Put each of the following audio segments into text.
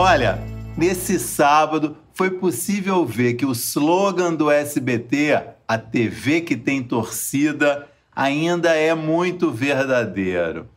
Olha, nesse sábado foi possível ver que o slogan do SBT, a TV que tem torcida, ainda é muito verdadeiro.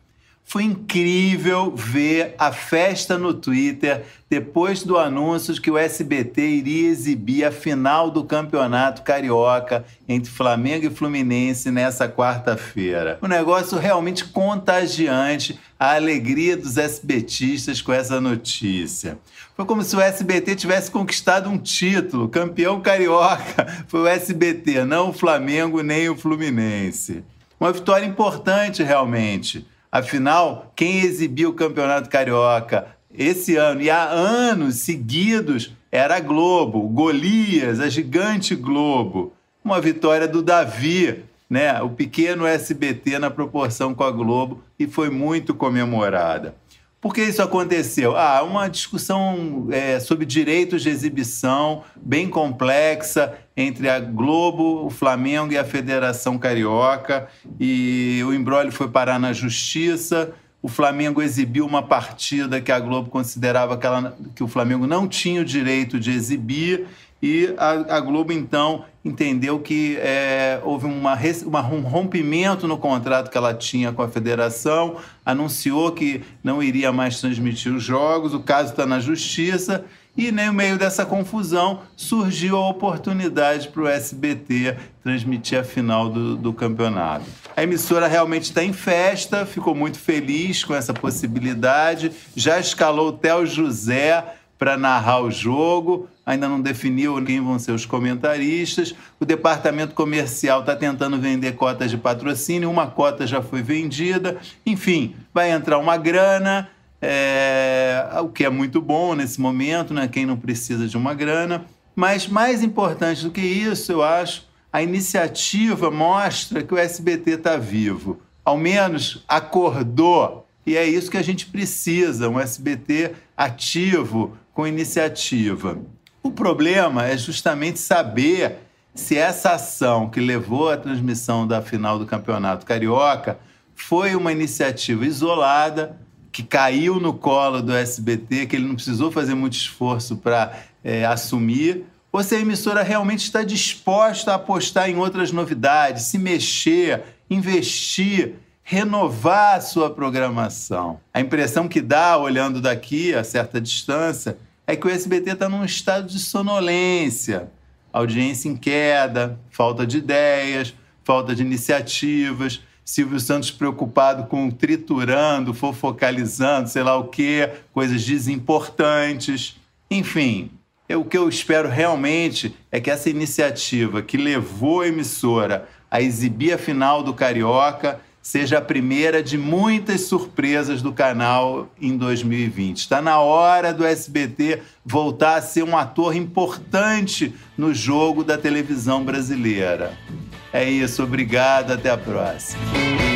Foi incrível ver a festa no Twitter depois do anúncio que o SBT iria exibir a final do Campeonato Carioca entre Flamengo e Fluminense nessa quarta-feira. Um negócio realmente contagiante, a alegria dos SBTistas com essa notícia. Foi como se o SBT tivesse conquistado um título, campeão carioca. Foi o SBT, não o Flamengo nem o Fluminense. Uma vitória importante realmente Afinal, quem exibiu o Campeonato Carioca esse ano e há anos seguidos era a Globo, Golias, a gigante Globo. Uma vitória do Davi, né? o pequeno SBT na proporção com a Globo, e foi muito comemorada. Por que isso aconteceu? Ah, uma discussão é, sobre direitos de exibição bem complexa entre a Globo, o Flamengo e a Federação Carioca. E o embrólio foi parar na justiça. O Flamengo exibiu uma partida que a Globo considerava que, ela, que o Flamengo não tinha o direito de exibir e a, a Globo, então, entendeu que é, houve uma, uma, um rompimento no contrato que ela tinha com a federação, anunciou que não iria mais transmitir os jogos, o caso está na justiça. E no meio dessa confusão surgiu a oportunidade para o SBT transmitir a final do, do campeonato. A emissora realmente está em festa, ficou muito feliz com essa possibilidade, já escalou o Theo José para narrar o jogo, ainda não definiu quem vão ser os comentaristas. O departamento comercial está tentando vender cotas de patrocínio, uma cota já foi vendida. Enfim, vai entrar uma grana, é, o que é muito bom nesse momento, né? quem não precisa de uma grana. Mas mais importante do que isso, eu acho, a iniciativa mostra que o SBT está vivo. Ao menos acordou. E é isso que a gente precisa, um SBT ativo, com iniciativa. O problema é justamente saber se essa ação que levou à transmissão da final do Campeonato Carioca foi uma iniciativa isolada, que caiu no colo do SBT, que ele não precisou fazer muito esforço para é, assumir, ou se a emissora realmente está disposta a apostar em outras novidades, se mexer, investir, renovar a sua programação. A impressão que dá, olhando daqui a certa distância, é que o SBT está num estado de sonolência, audiência em queda, falta de ideias, falta de iniciativas. Silvio Santos preocupado com triturando, focalizando, sei lá o quê, coisas desimportantes. Enfim, eu, o que eu espero realmente é que essa iniciativa que levou a emissora a exibir a final do Carioca seja a primeira de muitas surpresas do canal em 2020. Está na hora do SBT voltar a ser um ator importante no jogo da televisão brasileira. É isso, obrigado, até a próxima.